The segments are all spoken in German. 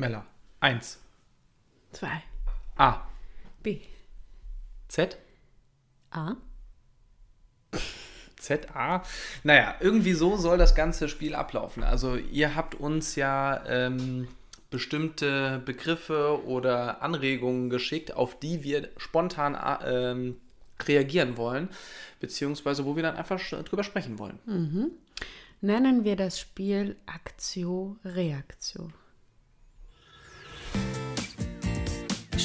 Mella. Eins. Zwei. A. B. Z. A. Z, A. Naja, irgendwie so soll das ganze Spiel ablaufen. Also ihr habt uns ja ähm, bestimmte Begriffe oder Anregungen geschickt, auf die wir spontan äh, ähm, reagieren wollen, beziehungsweise wo wir dann einfach drüber sprechen wollen. Nennen wir das Spiel Aktio Reaktio.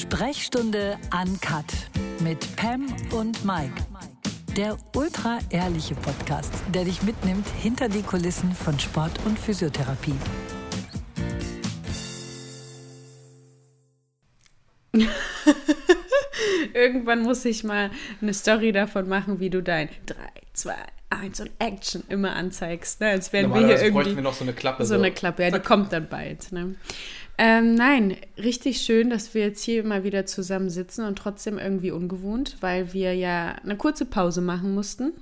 Sprechstunde Uncut mit Pam und Mike. Der ultra ehrliche Podcast, der dich mitnimmt hinter die Kulissen von Sport und Physiotherapie. Irgendwann muss ich mal eine Story davon machen, wie du dein 3, 2, 1 und Action immer anzeigst. Ne? Als wären wir hier irgendwie. bräuchten wir noch so eine Klappe. So eine Klappe, ja, die kommt dann bald. Ne? Ähm, nein, richtig schön, dass wir jetzt hier mal wieder zusammen sitzen und trotzdem irgendwie ungewohnt, weil wir ja eine kurze Pause machen mussten.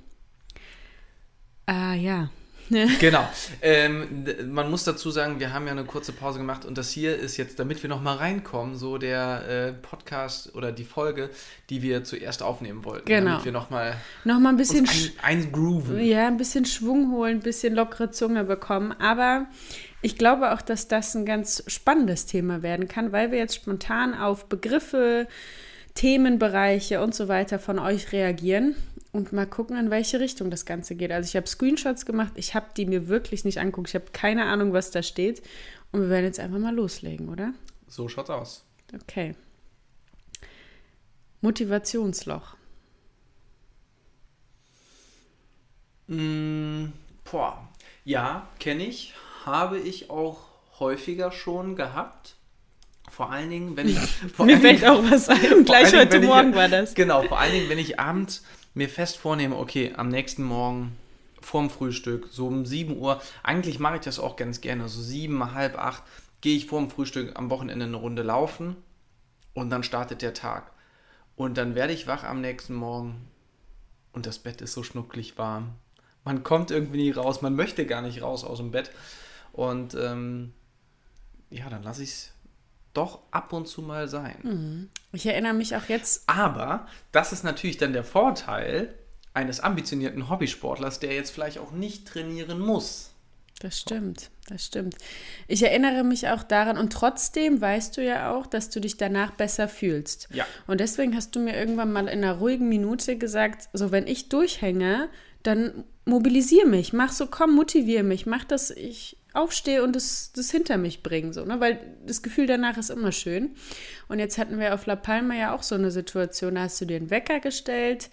Ah ja. Genau. Ähm, man muss dazu sagen, wir haben ja eine kurze Pause gemacht und das hier ist jetzt, damit wir nochmal reinkommen, so der äh, Podcast oder die Folge, die wir zuerst aufnehmen wollten. Genau. Damit wir nochmal Nochmal ein bisschen, ein, eingrooven. ja, ein bisschen Schwung holen, ein bisschen lockere Zunge bekommen. Aber ich glaube auch, dass das ein ganz spannendes Thema werden kann, weil wir jetzt spontan auf Begriffe, Themenbereiche und so weiter von euch reagieren und mal gucken, in welche Richtung das Ganze geht. Also ich habe Screenshots gemacht, ich habe die mir wirklich nicht anguckt, ich habe keine Ahnung, was da steht. Und wir werden jetzt einfach mal loslegen, oder? So schaut's aus. Okay. Motivationsloch. Mm, boah. Ja, kenne ich. Habe ich auch häufiger schon gehabt. Vor allen Dingen, wenn ich. Mir fällt Dingen- auch was ein. Gleich allen Dingen, heute wenn ich- Morgen war das. Genau, vor allen Dingen, wenn ich abends mir fest vornehme, okay, am nächsten Morgen vorm Frühstück, so um 7 Uhr, eigentlich mache ich das auch ganz gerne, so 7, halb 8, gehe ich vorm Frühstück am Wochenende eine Runde laufen und dann startet der Tag. Und dann werde ich wach am nächsten Morgen und das Bett ist so schnucklig warm. Man kommt irgendwie nie raus, man möchte gar nicht raus aus dem Bett. Und ähm, ja, dann lasse ich es doch ab und zu mal sein. Ich erinnere mich auch jetzt Aber das ist natürlich dann der Vorteil eines ambitionierten Hobbysportlers, der jetzt vielleicht auch nicht trainieren muss. Das stimmt, das stimmt. Ich erinnere mich auch daran und trotzdem weißt du ja auch, dass du dich danach besser fühlst. Ja. Und deswegen hast du mir irgendwann mal in einer ruhigen Minute gesagt, so wenn ich durchhänge, dann mobilisiere mich, mach so, komm, motiviere mich, mach dass ich aufstehe und das, das hinter mich bringe, so, ne? weil das Gefühl danach ist immer schön. Und jetzt hatten wir auf La Palma ja auch so eine Situation, da hast du dir einen Wecker gestellt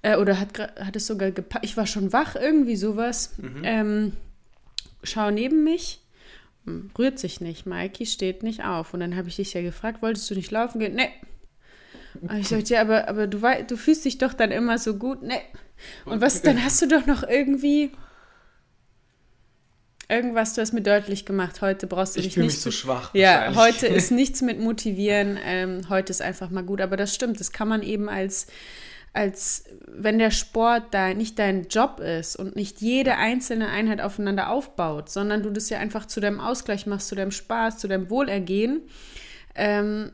äh, oder hat, hat es sogar gepackt, ich war schon wach, irgendwie sowas. Ähm, schau neben mich, hm, rührt sich nicht. Maiki steht nicht auf. Und dann habe ich dich ja gefragt, wolltest du nicht laufen gehen? Nee. Und ich sagte, ja, aber, aber du, du fühlst dich doch dann immer so gut. Nee. Und was, dann hast du doch noch irgendwie irgendwas, du hast mir deutlich gemacht, heute brauchst du Ich dich fühle nicht mich so zu- schwach. ja, heute ist nichts mit motivieren, ähm, heute ist einfach mal gut. Aber das stimmt, das kann man eben als, als wenn der Sport da nicht dein Job ist und nicht jede einzelne Einheit aufeinander aufbaut, sondern du das ja einfach zu deinem Ausgleich machst, zu deinem Spaß, zu deinem Wohlergehen, ähm,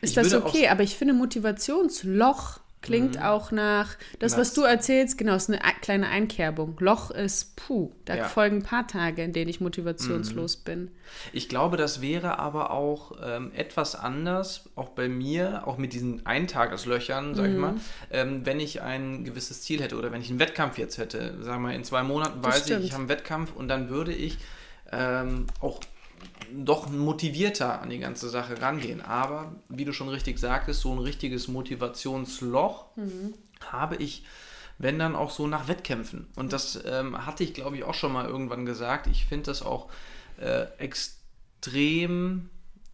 ist Ich das okay. Aber ich finde, Motivationsloch klingt auch nach, das, was Was? du erzählst, genau, ist eine ei- kleine Einkerbung. Loch ist, puh, da Ja. folgen ein paar Tage, in denen ich motivationslos bin. Ich glaube, das wäre aber auch ähm, etwas anders, auch bei mir, auch mit diesen Eintageslöchern, sag ich mal, ähm, wenn ich ein gewisses Ziel hätte oder wenn ich einen Wettkampf jetzt hätte. Sagen wir, in zwei Monaten weiß ich, ich habe einen Wettkampf und dann würde ich ähm, auch doch motivierter an die ganze Sache rangehen. Aber, wie du schon richtig sagtest, so ein richtiges Motivationsloch habe ich, wenn dann auch so nach Wettkämpfen. Und das ähm, hatte ich, glaube ich, auch schon mal irgendwann gesagt. Ich finde das auch äh, extrem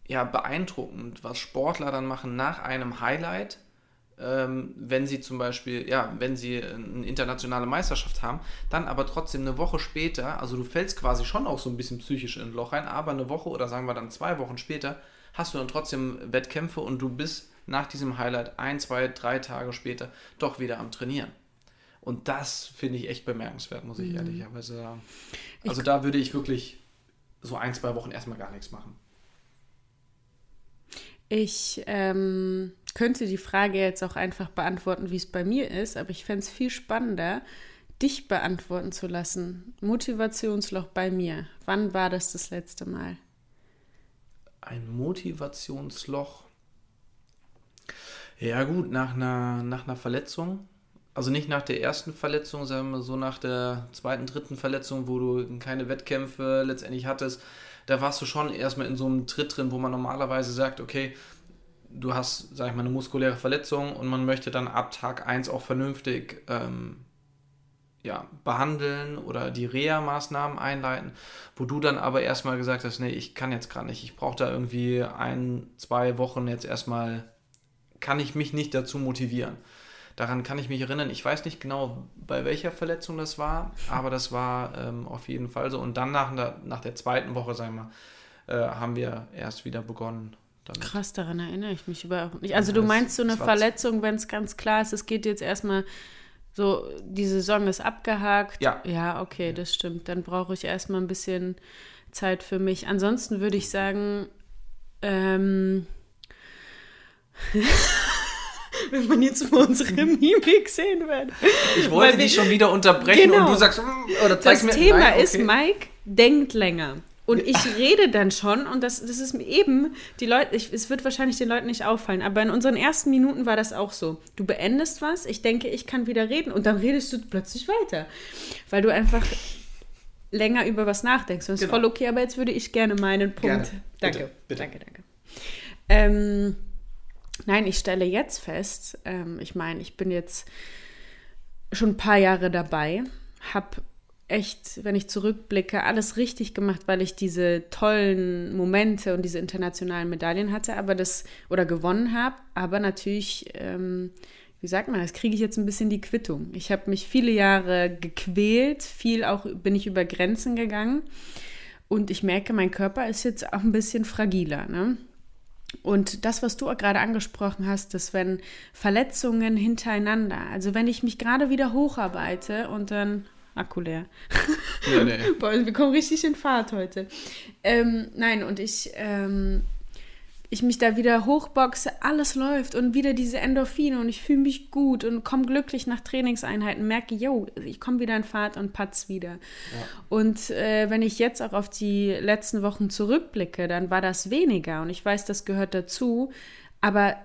ja, beeindruckend, was Sportler dann machen nach einem Highlight. Ähm, wenn sie zum Beispiel, ja, wenn sie eine internationale Meisterschaft haben, dann aber trotzdem eine Woche später, also du fällst quasi schon auch so ein bisschen psychisch in ein Loch rein, aber eine Woche oder sagen wir dann zwei Wochen später hast du dann trotzdem Wettkämpfe und du bist nach diesem Highlight ein, zwei, drei Tage später doch wieder am Trainieren. Und das finde ich echt bemerkenswert, muss ich ehrlicherweise sagen. Also da würde ich wirklich so ein, zwei Wochen erstmal gar nichts machen. Ich ähm, könnte die Frage jetzt auch einfach beantworten, wie es bei mir ist, aber ich fände es viel spannender, dich beantworten zu lassen. Motivationsloch bei mir. Wann war das das letzte Mal? Ein Motivationsloch. Ja, gut, nach einer, nach einer Verletzung. Also nicht nach der ersten Verletzung, sondern so nach der zweiten, dritten Verletzung, wo du keine Wettkämpfe letztendlich hattest. Da warst du schon erstmal in so einem Tritt drin, wo man normalerweise sagt, okay, du hast, sag ich mal, eine muskuläre Verletzung und man möchte dann ab Tag 1 auch vernünftig ähm, ja, behandeln oder die Reha-Maßnahmen einleiten, wo du dann aber erstmal gesagt hast, nee, ich kann jetzt gerade nicht, ich brauche da irgendwie ein, zwei Wochen jetzt erstmal, kann ich mich nicht dazu motivieren. Daran kann ich mich erinnern. Ich weiß nicht genau, bei welcher Verletzung das war, aber das war ähm, auf jeden Fall so. Und dann nach der, nach der zweiten Woche, sagen wir, äh, haben wir erst wieder begonnen. Damit. Krass, daran erinnere ich mich überhaupt nicht. Also ja, du meinst so eine Verletzung, wenn es ganz klar ist, es geht jetzt erstmal so, die Saison ist abgehakt. Ja. Ja, okay, ja. das stimmt. Dann brauche ich erstmal ein bisschen Zeit für mich. Ansonsten würde ich sagen, ähm, wenn man jetzt mal unsere Mimik sehen würde. Ich wollte dich schon wieder unterbrechen genau. und du sagst, mm, oder zeigst das mir. Das Thema nein, okay. ist, Mike denkt länger. Und ich rede dann schon, und das, das ist eben, die Leute, ich, es wird wahrscheinlich den Leuten nicht auffallen, aber in unseren ersten Minuten war das auch so. Du beendest was, ich denke, ich kann wieder reden und dann redest du plötzlich weiter. Weil du einfach länger über was nachdenkst. Und das genau. ist voll okay, aber jetzt würde ich gerne meinen Punkt. Gerne. Danke. Bitte, bitte. Danke, danke. Ähm, nein, ich stelle jetzt fest, ähm, ich meine, ich bin jetzt schon ein paar Jahre dabei, habe echt, wenn ich zurückblicke, alles richtig gemacht, weil ich diese tollen Momente und diese internationalen Medaillen hatte, aber das oder gewonnen habe. Aber natürlich, ähm, wie sagt man, das kriege ich jetzt ein bisschen die Quittung. Ich habe mich viele Jahre gequält, viel auch bin ich über Grenzen gegangen und ich merke, mein Körper ist jetzt auch ein bisschen fragiler. Ne? Und das, was du gerade angesprochen hast, dass wenn Verletzungen hintereinander, also wenn ich mich gerade wieder hocharbeite und dann Akku leer. Nee, nee. Boah, wir kommen richtig in Fahrt heute. Ähm, nein, und ich, ähm, ich mich da wieder hochboxe, alles läuft und wieder diese Endorphine und ich fühle mich gut und komme glücklich nach Trainingseinheiten, merke, yo, ich komme wieder in Fahrt und patz wieder. Ja. Und äh, wenn ich jetzt auch auf die letzten Wochen zurückblicke, dann war das weniger und ich weiß, das gehört dazu, aber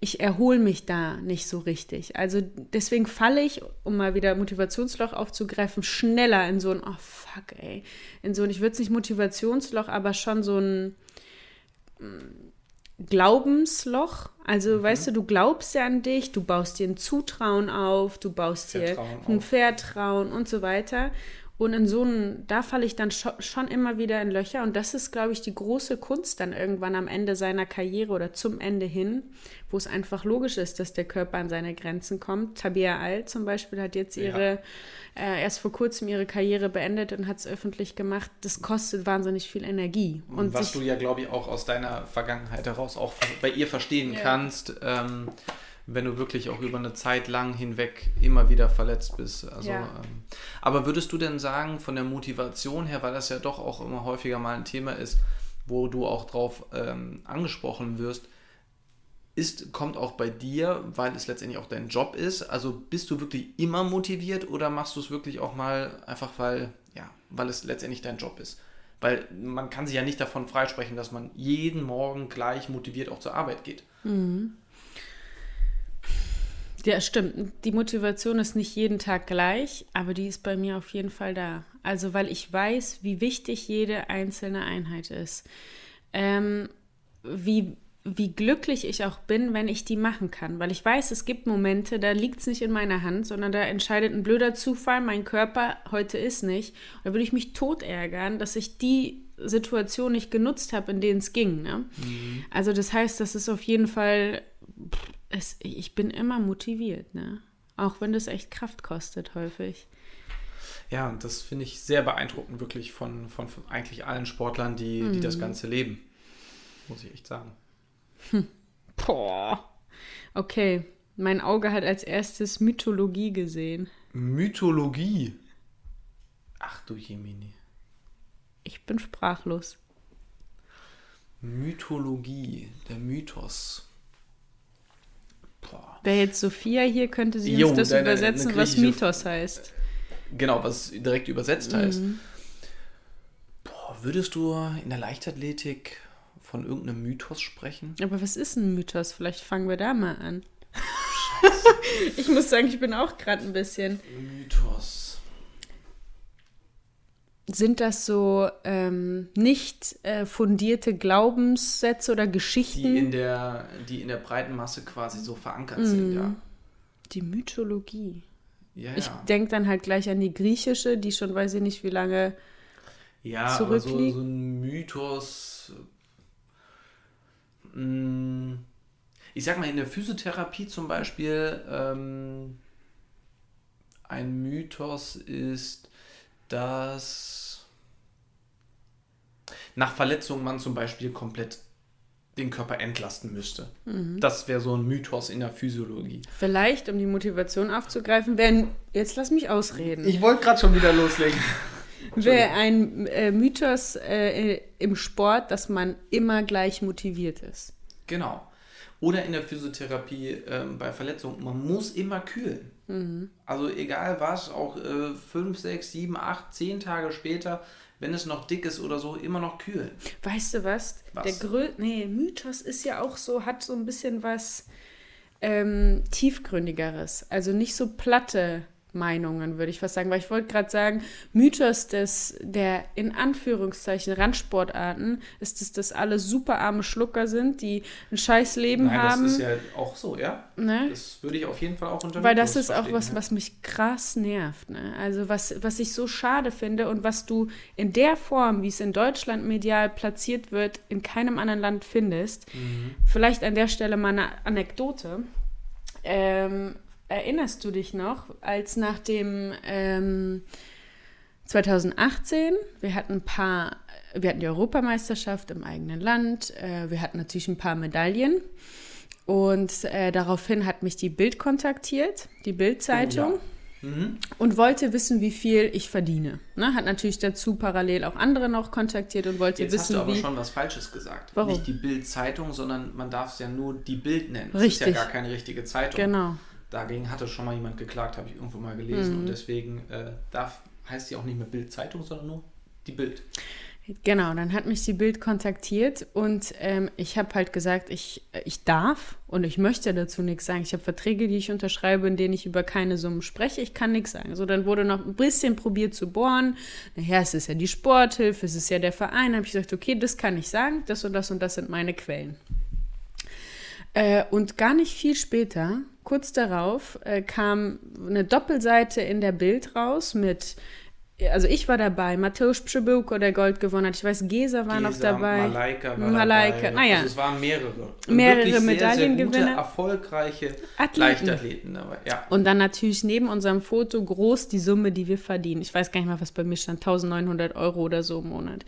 ich erhole mich da nicht so richtig. Also deswegen falle ich, um mal wieder Motivationsloch aufzugreifen, schneller in so ein, oh fuck, ey, in so ein, ich würde es nicht Motivationsloch, aber schon so ein Glaubensloch. Also, mhm. weißt du, du glaubst ja an dich, du baust dir ein Zutrauen auf, du baust Vertrauen dir ein auf. Vertrauen und so weiter. Und in so einem, da falle ich dann schon immer wieder in Löcher. Und das ist, glaube ich, die große Kunst dann irgendwann am Ende seiner Karriere oder zum Ende hin, wo es einfach logisch ist, dass der Körper an seine Grenzen kommt. Tabia Al zum Beispiel hat jetzt ihre, ja. äh, erst vor kurzem ihre Karriere beendet und hat es öffentlich gemacht. Das kostet wahnsinnig viel Energie. Und was du ja, glaube ich, auch aus deiner Vergangenheit heraus auch bei ihr verstehen ja. kannst. Ähm, wenn du wirklich auch über eine Zeit lang hinweg immer wieder verletzt bist. Also, ja. ähm, aber würdest du denn sagen, von der Motivation her, weil das ja doch auch immer häufiger mal ein Thema ist, wo du auch drauf ähm, angesprochen wirst, ist, kommt auch bei dir, weil es letztendlich auch dein Job ist. Also bist du wirklich immer motiviert oder machst du es wirklich auch mal einfach, weil, ja, weil es letztendlich dein Job ist? Weil man kann sich ja nicht davon freisprechen, dass man jeden Morgen gleich motiviert auch zur Arbeit geht. Mhm. Ja, stimmt. Die Motivation ist nicht jeden Tag gleich, aber die ist bei mir auf jeden Fall da. Also, weil ich weiß, wie wichtig jede einzelne Einheit ist. Ähm, wie, wie glücklich ich auch bin, wenn ich die machen kann. Weil ich weiß, es gibt Momente, da liegt es nicht in meiner Hand, sondern da entscheidet ein blöder Zufall, mein Körper heute ist nicht. Da würde ich mich tot ärgern, dass ich die Situation nicht genutzt habe, in denen es ging. Ne? Mhm. Also das heißt, das ist auf jeden Fall es, ich bin immer motiviert, ne? Auch wenn das echt Kraft kostet, häufig. Ja, das finde ich sehr beeindruckend, wirklich von, von, von, eigentlich allen Sportlern, die, mhm. die das mhm. Ganze leben. Muss ich echt sagen. Hm. Boah. Okay. Mein Auge hat als erstes Mythologie gesehen. Mythologie? Ach du Jemini. Ich bin sprachlos. Mythologie, der Mythos. Boah. Wäre jetzt Sophia hier, könnte sie Jo, uns das deine- übersetzen, was Mythos heißt. Genau, was direkt übersetzt heißt. Mhm. Boah, würdest du in der Leichtathletik von irgendeinem Mythos sprechen? Aber was ist ein Mythos? Vielleicht fangen wir da mal an. ich muss sagen, ich bin auch gerade ein bisschen. Mythos. Sind das so ähm, nicht äh, fundierte Glaubenssätze oder Geschichten? Die in der, die in der breiten Masse quasi so verankert sind, ja. Die Mythologie. Ja, Ich ja. denke dann halt gleich an die griechische, die schon weiß ich nicht wie lange. ja, aber so, zurückliegt. so ein Mythos. mm, Ich sag mal, in der Physiotherapie zum Beispiel, ähm, ein Mythos ist, dass nach Verletzung man zum Beispiel komplett den Körper entlasten müsste. Mhm. Das wäre so ein Mythos in der Physiologie. Vielleicht, um die Motivation aufzugreifen, wäre jetzt lass mich ausreden. Ich wollte gerade schon wieder loslegen. Wäre ein äh, Mythos äh, im Sport, dass man immer gleich motiviert ist. Genau. Oder in der Physiotherapie ähm, bei Verletzungen, man muss immer kühlen. Mhm. Also egal was, auch äh, fünf, sechs, sieben, acht, zehn Tage später, wenn es noch dick ist oder so, immer noch kühlen. Weißt du was? Was? Der Grö nee, Mythos ist ja auch so, hat so ein bisschen was ähm, tiefgründigeres. Also nicht so platte Meinungen, würde ich fast sagen. Weil ich wollte gerade sagen, Mythos des, der in Anführungszeichen Randsportarten ist es, dass alle super arme Schlucker sind, die ein scheiß Leben Nein, haben. das ist ja auch so, ja. ne? Das würde ich auf jeden Fall auch unter Weil das ist auch was, ja. was mich krass nervt. Ne? Also was, was ich so schade finde und was du in der Form, wie es in Deutschland medial platziert wird, in keinem anderen Land findest. Mhm. Vielleicht an der Stelle mal eine Anekdote. Ähm, erinnerst du dich noch, als nach dem ähm, 2018, wir hatten ein paar, wir hatten die Europameisterschaft im eigenen Land, äh, wir hatten natürlich ein paar Medaillen. Und äh, daraufhin hat mich die Bild kontaktiert, die Bild-Zeitung, Oh, Mhm. und wollte wissen, wie viel ich verdiene. Ne? Hat natürlich dazu parallel auch andere noch kontaktiert und wollte Jetzt hast wissen, du aber wie. schon was Falsches gesagt. Warum? Nicht die Bild-Zeitung, sondern man darf es ja nur die Bild nennen. Es ist Richtig. ja gar keine richtige Zeitung. Genau. Dagegen hatte schon mal jemand geklagt, habe ich irgendwo mal Mhm. gelesen. Und deswegen äh, darf, heißt die auch nicht mehr Bild-Zeitung, sondern nur die Bild. Genau, dann hat mich die Bild kontaktiert und ähm, ich habe halt gesagt, ich, ich darf und ich möchte dazu nichts sagen. Ich habe Verträge, die ich unterschreibe, in denen ich über keine Summen spreche. Ich kann nichts sagen. So, dann wurde noch ein bisschen probiert zu bohren. Naja, es ist ja die Sporthilfe, es ist ja der Verein. habe ich gesagt, okay, das kann ich sagen, das und das und das sind meine Quellen. Äh, und gar nicht viel später, kurz darauf, äh, kam eine Doppelseite in der Bild raus mit, also ich war dabei, Mateusz Przybyłko, der Gold gewonnen hat. Ich weiß, Gesa war noch Gesa, dabei. Malaika war Malaika, dabei. naja. Also es waren mehrere. Mehrere Wirklich sehr, Medaillengewinner. Sehr erfolgreiche Athleten. Leichtathleten dabei. Ja. Und dann natürlich neben unserem Foto groß die Summe, die wir verdienen. Ich weiß gar nicht mal, was bei mir stand. 1900 Euro oder so im Monat.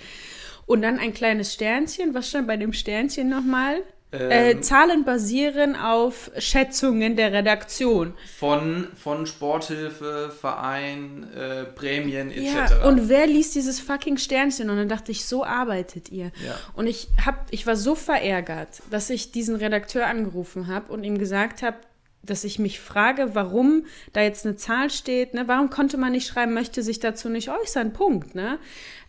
Und dann ein kleines Sternchen. Was stand bei dem Sternchen nochmal? Äh, Ähm. Zahlen basieren auf Schätzungen der Redaktion. Von, von Sporthilfe, Verein, äh, Prämien etc. Ja, und wer liest dieses fucking Sternchen? Und dann dachte ich, so arbeitet ihr. Ja. Und ich, hab, ich war so verärgert, dass ich diesen Redakteur angerufen habe und ihm gesagt habe, dass ich mich frage, warum da jetzt eine Zahl steht, ne? Warum konnte man nicht schreiben, möchte sich dazu nicht äußern, Punkt, ne?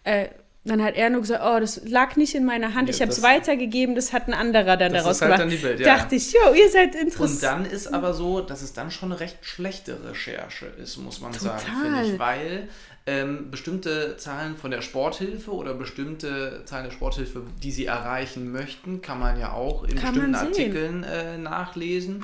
Äh, dann hat er nur gesagt, oh, das lag nicht in meiner Hand, Ja, ich habe es weitergegeben, das hat ein anderer dann daraus halt gemacht. dann Bild, ja. Dachte ich, jo, ihr seid Und interessant. dann ist aber so, dass es dann schon eine recht schlechte Recherche ist, muss man sagen, Total. finde ich. Weil ähm, bestimmte Zahlen von der Sporthilfe oder bestimmte Zahlen der Sporthilfe, die sie erreichen möchten, kann man ja auch in Kann bestimmten. Artikeln äh, nachlesen.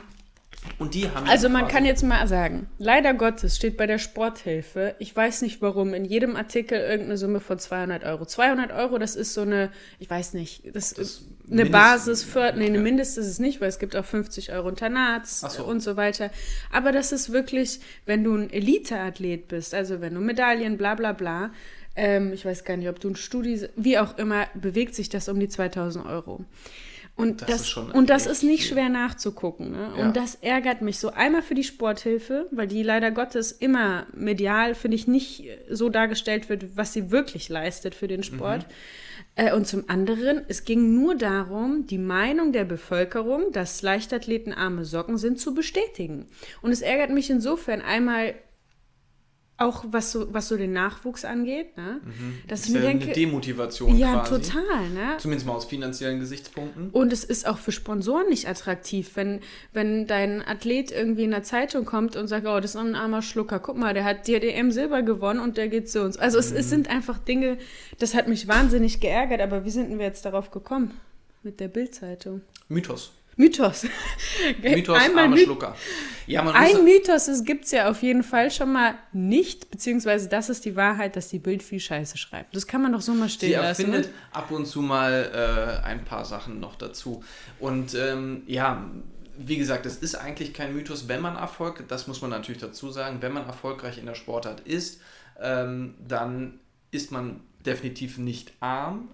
Und die haben Also man kann jetzt mal sagen, leider Gottes steht bei der Sporthilfe, ich weiß nicht warum, in jedem Artikel irgendeine Summe von 200 Euro. 200 Euro, das ist so eine, ich weiß nicht, das, Das ist eine Mindest- Basis für, nee, eine ja. Mindest ist es nicht, weil es gibt auch 50 Euro Internats so. und so weiter. Aber das ist wirklich, wenn du ein Elite-Athlet bist, also wenn du Medaillen, bla bla bla, ähm, ich weiß gar nicht, ob du ein Studi, wie auch immer, bewegt sich das um die 2000 Euro. Und Das das, ist schon und das ist nicht viel. schwer nachzugucken. Ne? Ja. Und das ärgert mich so. Einmal für die Sporthilfe, weil die leider Gottes immer medial, finde ich, nicht so dargestellt wird, was sie wirklich leistet für den Sport. Mhm. Äh, und zum anderen, es ging nur darum, die Meinung der Bevölkerung, dass Leichtathleten arme Socken sind, zu bestätigen. Und es ärgert mich insofern einmal auch, was so, was so den Nachwuchs angeht, ne? dass ich Mhm. Ist mir ja denke, eine Demotivation ja, quasi. total, ne? Zumindest mal aus finanziellen Gesichtspunkten. Und es ist auch für Sponsoren nicht attraktiv, wenn, wenn dein Athlet irgendwie in der Zeitung kommt und sagt, oh, das ist ein armer Schlucker. Guck mal, der hat DDM Silber gewonnen und der geht zu uns. Also es, Mhm. es sind einfach Dinge, das hat mich wahnsinnig geärgert, aber wie sind wir jetzt darauf gekommen? Mit der Bildzeitung. Mythos. Mythos. Mythos, Einmal arme My- Schlucker. Ja, Ein Mythos es gibt es ja auf jeden Fall schon mal nicht, beziehungsweise das ist die Wahrheit, dass die Bild viel Scheiße schreibt. Das kann man doch so mal stehen Sie lassen. erfindet Ne? ab und zu mal äh, ein paar Sachen noch dazu. Und ähm, ja, wie gesagt, es ist eigentlich kein Mythos, wenn man Erfolg, das muss man natürlich dazu sagen, wenn man erfolgreich in der Sportart ist, ähm, dann ist man definitiv nicht arm.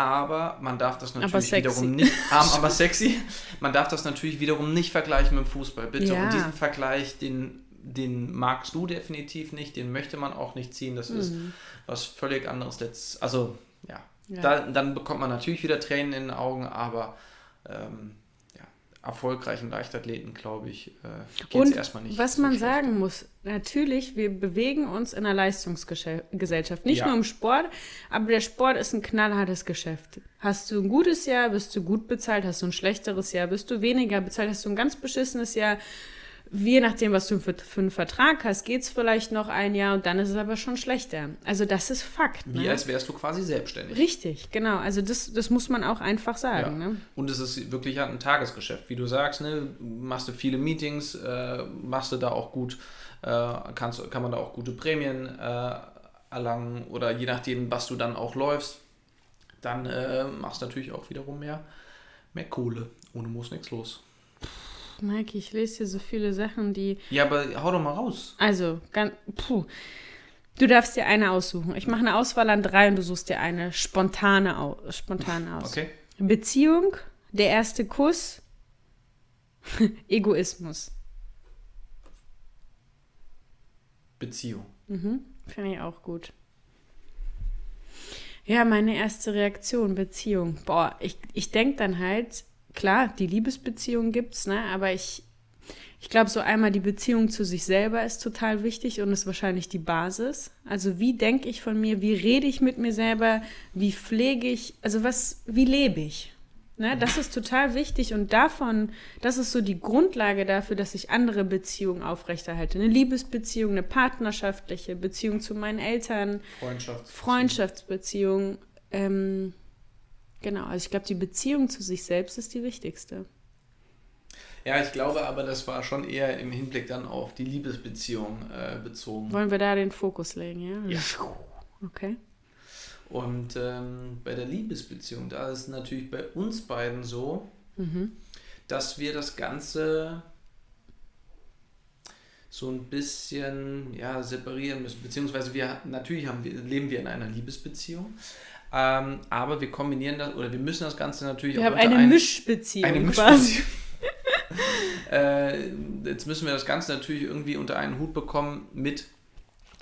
Aber man darf das natürlich wiederum nicht, arm, aber sexy, man darf das natürlich wiederum nicht vergleichen mit dem Fußball. Bitte. Ja. Und diesen Vergleich, den, den magst du definitiv nicht, den möchte man auch nicht ziehen. Das ist was völlig anderes. Letzt, also, ja. Ja. Da, dann bekommt man natürlich wieder Tränen in den Augen, aber ähm, erfolgreichen Leichtathleten, glaube ich, äh, geht es erstmal nicht. was so man schlecht. sagen muss, natürlich, wir bewegen uns in einer Leistungsgesellschaft. Nicht Ja. nur im Sport, aber der Sport ist ein knallhartes Geschäft. Hast du ein gutes Jahr, wirst du gut bezahlt. Hast du ein schlechteres Jahr, wirst du weniger bezahlt. Hast du ein ganz beschissenes Jahr, je nachdem, was du für, für einen Vertrag hast, geht es vielleicht noch ein Jahr und dann ist es aber schon schlechter. Also das ist Fakt. Wie Ne? als wärst du quasi selbstständig. Richtig, genau. Also das, das muss man auch einfach Ja. sagen. Ne? Und es ist wirklich ja ein Tagesgeschäft, wie du sagst, ne? machst du viele Meetings, äh, machst du da auch gut, äh, kannst, kann man da auch gute Prämien äh, erlangen oder je nachdem, was du dann auch läufst, dann äh, machst du natürlich auch wiederum mehr, mehr Kohle. Ohne muss nichts los. Maike, ich lese hier so viele Sachen, die Ja, aber hau doch mal raus. Also, ganz, puh. Du darfst dir eine aussuchen. Ich mache eine Auswahl an drei und du suchst dir eine spontane, au spontane aus. Okay. Beziehung, der erste Kuss, Egoismus. Beziehung. Mhm, Finde ich auch gut. Ja, meine erste Reaktion, Beziehung. Boah, ich, ich denke dann halt, klar, die Liebesbeziehung gibt's, ne? Aber ich, ich glaube, so einmal die Beziehung zu sich selber ist total wichtig und ist wahrscheinlich die Basis. Also wie denke ich von mir, wie rede ich mit mir selber, wie pflege ich, also was, wie lebe ich? Ne, das ist total wichtig und davon, das ist so die Grundlage dafür, dass ich andere Beziehungen aufrechterhalte. Eine Liebesbeziehung, eine partnerschaftliche Beziehung zu meinen Eltern, Freundschaft. Freundschaftsbeziehung. Ähm, genau, also ich glaube, die Beziehung zu sich selbst ist die wichtigste. Ja, ich glaube aber, das war schon eher im Hinblick dann auf die Liebesbeziehung äh, bezogen. Wollen wir da den Fokus legen, ja? Ja. Okay. Und ähm, bei der Liebesbeziehung, da ist es natürlich bei uns beiden so, Mhm. dass wir das Ganze so ein bisschen ja, separieren müssen. Beziehungsweise wir natürlich haben leben wir in einer Liebesbeziehung, ähm, aber wir kombinieren das oder wir müssen das Ganze natürlich Wir auch haben unter eine einen- Mischbeziehung eine. Mischbeziehung. äh, jetzt müssen wir das Ganze natürlich irgendwie unter einen Hut bekommen mit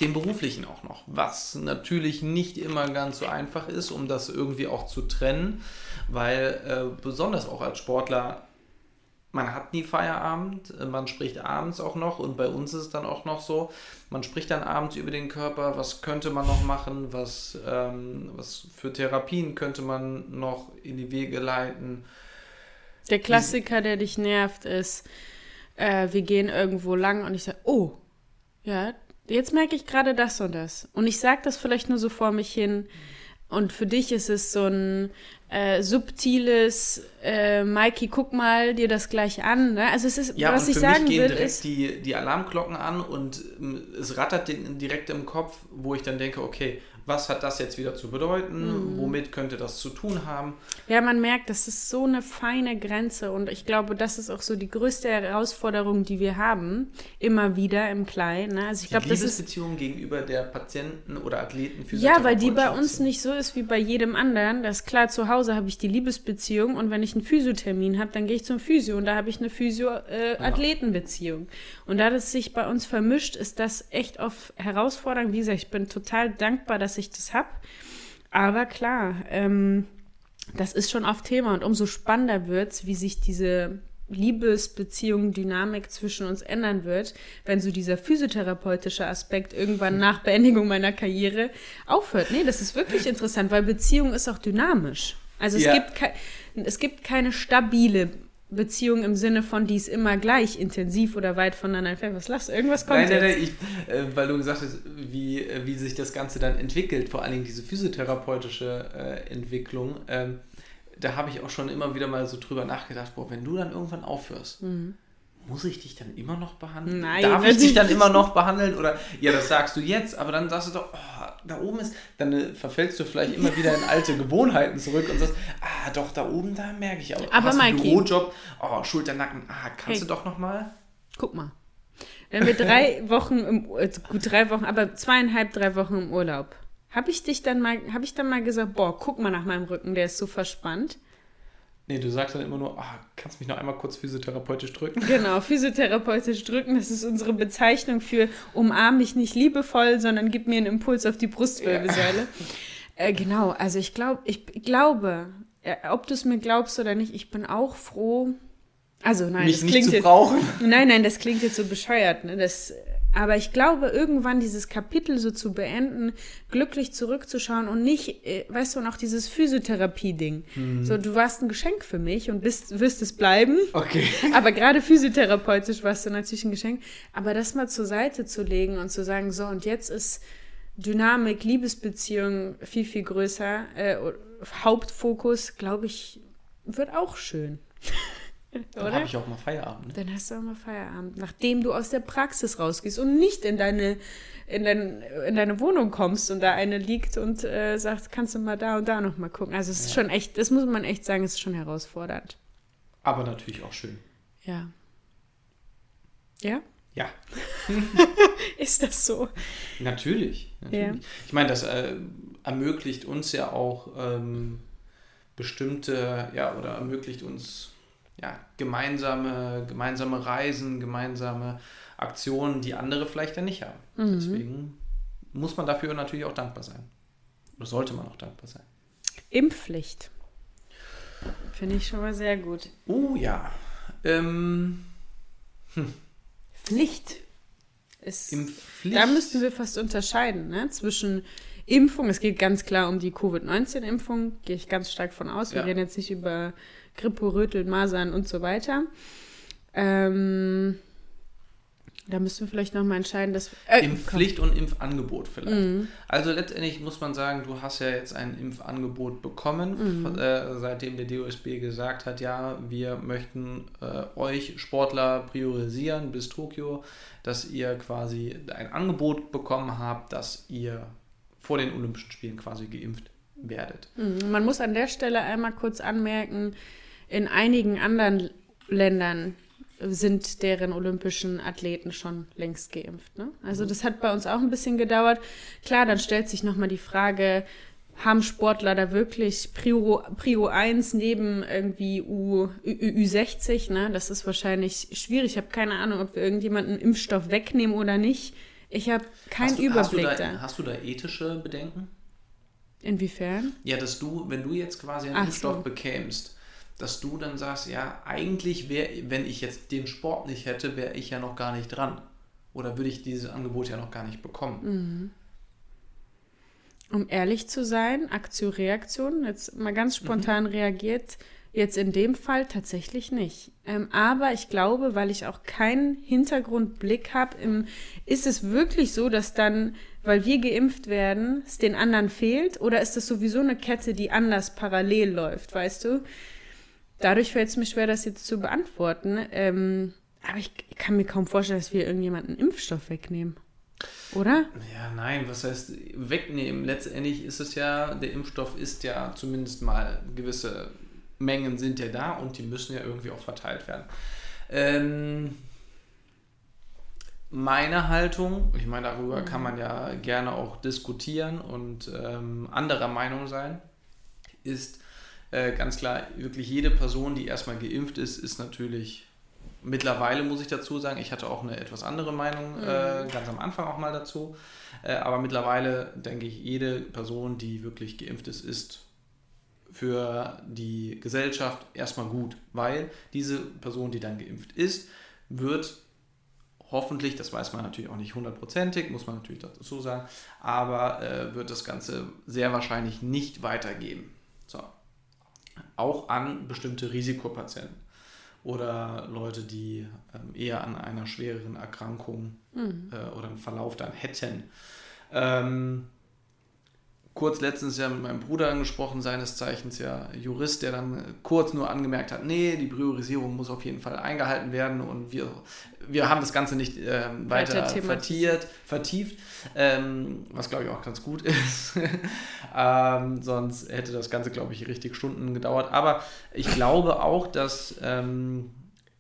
dem beruflichen auch noch, was natürlich nicht immer ganz so einfach ist, um das irgendwie auch zu trennen, weil äh, besonders auch als Sportler man hat nie Feierabend, äh, man spricht abends auch noch und bei uns ist es dann auch noch so, man spricht dann abends über den Körper, was könnte man noch machen, was, ähm, was für Therapien könnte man noch in die Wege leiten. Der Klassiker, der dich nervt, ist, äh, wir gehen irgendwo lang und ich sage, oh, ja, jetzt merke ich gerade das und das. Und ich sage das vielleicht nur so vor mich hin. Und für dich ist es so ein äh, subtiles, äh, Mikey, guck mal dir das gleich an. Ne? Also es ist, Ja, was ich für sagen mich gehen will, direkt ist, die, die Alarmglocken an und ähm, es rattert den- direkt im Kopf, wo ich dann denke, okay, was hat das jetzt wieder zu bedeuten? Mhm. Womit könnte das zu tun haben? Ja, man merkt, das ist so eine feine Grenze und ich glaube, das ist auch so die größte Herausforderung, die wir haben, immer wieder im Kleinen. Ne? Also ich Die glaube, das ist Liebesbeziehung gegenüber der Patienten oder Athleten ja, weil die bei uns nicht so ist wie bei jedem anderen. Das ist klar, zu Hause habe ich die Liebesbeziehung und wenn ich einen Physiothermin habe, dann gehe ich zum Physio und da habe ich eine Physio-Athletenbeziehung. Und da das sich bei uns vermischt, ist das echt oft herausfordernd. Wie gesagt, ich bin total dankbar, dass ich das habe. Aber klar, ähm, das ist schon oft Thema und umso spannender wird es, wie sich diese Liebesbeziehung, Dynamik zwischen uns ändern wird, wenn so dieser physiotherapeutische Aspekt irgendwann nach Beendigung meiner Karriere aufhört. Nee, das ist wirklich interessant, weil Beziehung ist auch dynamisch. Also es, Ja. gibt, es gibt keine stabile Beziehung im Sinne von, die ist immer gleich intensiv oder weit voneinander entfernt. Was lachst du? Irgendwas kommt Nein, nein, nein, ich, äh, weil du gesagt hast, wie, äh, wie sich das Ganze dann entwickelt, vor allen Dingen diese physiotherapeutische äh, Entwicklung, ähm, da habe ich auch schon immer wieder mal so drüber nachgedacht, boah, wenn du dann irgendwann aufhörst, muss ich dich dann immer noch behandeln? Mhm. Nein, Darf ich dich dann immer noch behandeln? Oder, ja, das sagst du jetzt, aber dann sagst du doch, oh, da oben ist, dann äh, verfällst du vielleicht immer wieder in alte Gewohnheiten zurück und sagst, ah, doch, da oben, da merke ich aber. Aber hast Mikey- Bürojob, oh, Schulter, Nacken, ah, kannst Hey. du doch noch mal? Guck mal. Wenn wir drei Wochen, im, äh, gut drei Wochen, aber zweieinhalb, drei Wochen im Urlaub, habe ich dich dann mal, habe ich dann mal gesagt, boah, guck mal nach meinem Rücken, der ist so verspannt. Nee, du sagst dann immer nur, ah, kannst mich noch einmal kurz physiotherapeutisch drücken? Genau, physiotherapeutisch drücken, das ist unsere Bezeichnung für umarm mich nicht liebevoll, sondern gib mir einen Impuls auf die Brustwirbelsäule. Äh, genau, also ich glaube, ich glaube, ob du es mir glaubst oder nicht, ich bin auch froh. Also nein, mich das klingt zu jetzt, brauchen. Nein, nein, das klingt jetzt so bescheuert. Ne? Das, aber ich glaube, irgendwann dieses Kapitel so zu beenden, glücklich zurückzuschauen und nicht, äh, weißt du, und auch dieses Physiotherapie-Ding. Mhm. So, du warst ein Geschenk für mich und bist, wirst es bleiben. Okay. Aber gerade physiotherapeutisch warst du natürlich ein Geschenk. Aber das mal zur Seite zu legen und zu sagen, so, und jetzt ist Dynamik, Liebesbeziehung viel, viel größer. Äh, Hauptfokus, glaube ich, wird auch schön. Dann habe ich auch mal Feierabend. Ne? Dann hast du auch mal Feierabend, nachdem du aus der Praxis rausgehst und nicht in deine, in dein, in deine Wohnung kommst und da eine liegt und äh, sagt, kannst du mal da und da noch mal gucken. Also es ist schon echt, das muss man echt sagen, es ist schon herausfordernd. Aber natürlich auch schön. Ja. Ja? Ja, Ist das so? natürlich. natürlich. Ja. Ich meine, das äh, ermöglicht uns ja auch ähm, bestimmte, ja, oder ermöglicht uns ja, gemeinsame, gemeinsame Reisen, gemeinsame Aktionen, die andere vielleicht ja nicht haben. Mhm. Deswegen muss man dafür natürlich auch dankbar sein. Oder sollte man auch dankbar sein. Impfpflicht. Finde ich schon mal sehr gut. Oh ja. Ähm, Pflicht. Ist, Impfpflicht. Da müssten wir fast unterscheiden, ne? Zwischen Impfung, es geht ganz klar um die Covid-19-Impfung, gehe ich ganz stark von aus. Wir Ja. reden jetzt nicht über Grippe, Röteln, Masern und so weiter. Ähm, da müssten wir vielleicht nochmal entscheiden, dass. Äh, Impfpflicht und Impfangebot vielleicht. Mhm. Also letztendlich muss man sagen, du hast ja jetzt ein Impfangebot bekommen, Mhm. äh, seitdem der DOSB gesagt hat, ja, wir möchten äh, euch Sportler priorisieren bis Tokio, dass ihr quasi ein Angebot bekommen habt, dass ihr vor den Olympischen Spielen quasi geimpft werdet. Mhm. Man muss an der Stelle einmal kurz anmerken, in einigen anderen Ländern sind deren olympischen Athleten schon längst geimpft. Ne? Also das hat bei uns auch ein bisschen gedauert. Klar, dann stellt sich nochmal die Frage, haben Sportler da wirklich Prio, Prio 1 neben irgendwie U, Ü, Ü60? Ne? Das ist wahrscheinlich schwierig. Ich habe keine Ahnung, ob wir irgendjemanden Impfstoff wegnehmen oder nicht. Ich habe keinen hast du, Überblick hast du da, da, Hast du da ethische Bedenken? Inwiefern? Ja, dass du, wenn du jetzt quasi einen Ach Impfstoff so. bekämst, dass du dann sagst, ja, eigentlich wäre, wenn ich jetzt den Sport nicht hätte, wäre ich ja noch gar nicht dran. Oder würde ich dieses Angebot ja noch gar nicht bekommen. Um ehrlich zu sein, Aktion, Reaktion, jetzt mal ganz spontan reagiert, jetzt in dem Fall tatsächlich nicht. Ähm, aber ich glaube, weil ich auch keinen Hintergrundblick habe, ist es wirklich so, dass dann, weil wir geimpft werden, es den anderen fehlt? Oder ist es sowieso eine Kette, die anders parallel läuft, weißt du? Dadurch fällt es mir schwer, das jetzt zu beantworten. Ähm, aber ich, ich kann mir kaum vorstellen, dass wir irgendjemanden Impfstoff wegnehmen. Oder? Ja, nein, was heißt wegnehmen? Letztendlich ist es ja, der Impfstoff ist ja zumindest mal gewisse Mengen sind ja da und die müssen ja irgendwie auch verteilt werden. Ähm, meine Haltung, ich meine, darüber kann man ja gerne auch diskutieren und ähm, anderer Meinung sein, ist äh, ganz klar, wirklich jede Person, die erstmal geimpft ist, ist natürlich mittlerweile, muss ich dazu sagen, ich hatte auch eine etwas andere Meinung äh, ganz am Anfang auch mal dazu, äh, aber mittlerweile denke ich, jede Person, die wirklich geimpft ist, ist für die Gesellschaft erstmal gut, weil diese Person, die dann geimpft ist, wird hoffentlich, das weiß man natürlich auch nicht hundertprozentig, muss man natürlich dazu sagen, aber äh, wird das Ganze sehr wahrscheinlich nicht weitergeben. So. Auch an bestimmte Risikopatienten oder Leute, die ähm, eher an einer schwereren Erkrankung mhm. äh, oder einen Verlauf dann hätten. Ähm, kurz letztens ja mit meinem Bruder angesprochen, seines Zeichens ja Jurist, der dann kurz nur angemerkt hat, nee, die Priorisierung muss auf jeden Fall eingehalten werden und wir, wir haben das Ganze nicht ähm, weiter, weiter vertiert, vertieft, ähm, was glaube ich auch ganz gut ist. ähm, sonst hätte das Ganze, glaube ich, richtig Stunden gedauert. Aber ich glaube auch, dass ähm,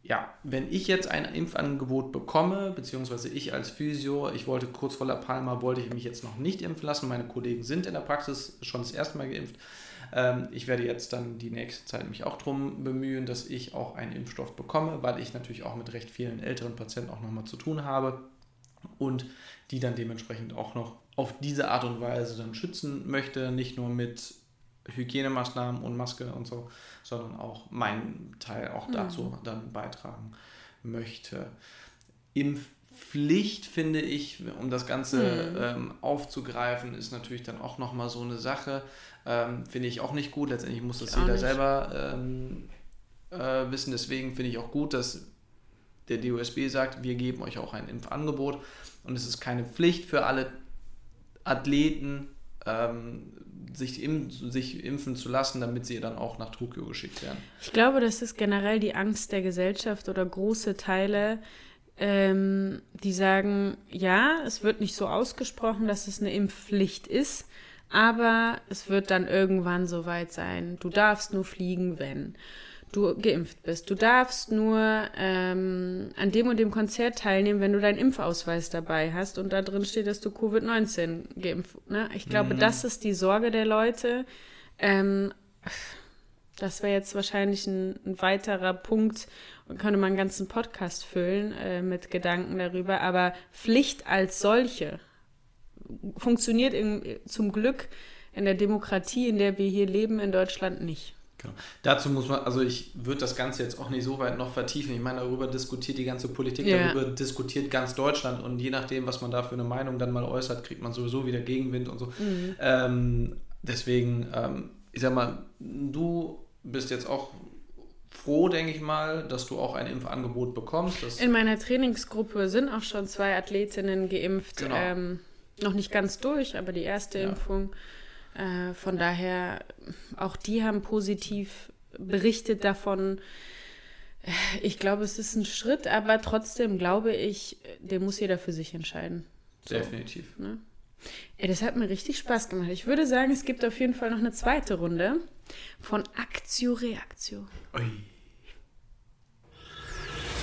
ja, wenn ich jetzt ein Impfangebot bekomme, beziehungsweise ich als Physio, ich wollte kurz vor La Palma, wollte ich mich jetzt noch nicht impfen lassen. Meine Kollegen sind in der Praxis schon das erste Mal geimpft. Ähm, ich werde jetzt dann die nächste Zeit mich auch darum bemühen, dass ich auch einen Impfstoff bekomme, weil ich natürlich auch mit recht vielen älteren Patienten auch nochmal zu tun habe und die dann dementsprechend auch noch auf diese Art und Weise dann schützen möchte, nicht nur mit Hygienemaßnahmen und Maske und so, sondern auch meinen Teil auch dazu mhm. dann beitragen möchte. Impfpflicht finde ich, um das Ganze mhm. ähm, aufzugreifen, ist natürlich dann auch nochmal so eine Sache. Ähm, finde ich auch nicht gut. Letztendlich muss das ich jeder selber ähm, äh, wissen. Deswegen finde ich auch gut, dass der DOSB sagt, wir geben euch auch ein Impfangebot und es ist keine Pflicht für alle Athleten, ähm, sich, im, sich impfen zu lassen, damit sie dann auch nach Tokio geschickt werden. Ich glaube, das ist generell die Angst der Gesellschaft oder große Teile, ähm, die sagen, ja, es wird nicht so ausgesprochen, dass es eine Impfpflicht ist, aber es wird dann irgendwann soweit sein. Du darfst nur fliegen, wenn du geimpft bist. Du darfst nur ähm, an dem und dem Konzert teilnehmen, wenn du deinen Impfausweis dabei hast und da drin steht, dass du Covid-19 geimpft. Ne? Ich glaube, mhm. das ist die Sorge der Leute. Ähm, das wäre jetzt wahrscheinlich ein, ein, weiterer Punkt und könnte man einen ganzen Podcast füllen äh, mit Gedanken darüber. Aber Pflicht als solche funktioniert in, zum Glück in der Demokratie, in der wir hier leben, in Deutschland nicht. Genau. Dazu muss man, also ich würde das Ganze jetzt auch nicht so weit noch vertiefen. Ich meine, darüber diskutiert die ganze Politik, yeah. darüber diskutiert ganz Deutschland und je nachdem, was man da für eine Meinung dann mal äußert, kriegt man sowieso wieder Gegenwind und so. Mhm. Ähm, deswegen, ähm, ich sag mal, du bist jetzt auch froh, denke ich mal, dass du auch ein Impfangebot bekommst. In meiner Trainingsgruppe sind auch schon zwei Athletinnen geimpft. Genau. Ähm, noch nicht ganz durch, aber die erste ja. Impfung. Äh, von daher, auch die haben positiv berichtet davon. Ich glaube, es ist ein Schritt, aber trotzdem glaube ich, den muss jeder für sich entscheiden. So, Definitiv. Ne? Ja, das hat mir richtig Spaß gemacht. Ich würde sagen, es gibt auf jeden Fall noch eine zweite Runde von Aktio Reaktio. Ui.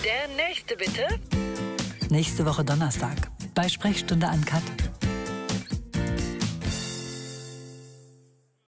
Der nächste bitte. Nächste Woche Donnerstag bei Sprechstunde an Kat.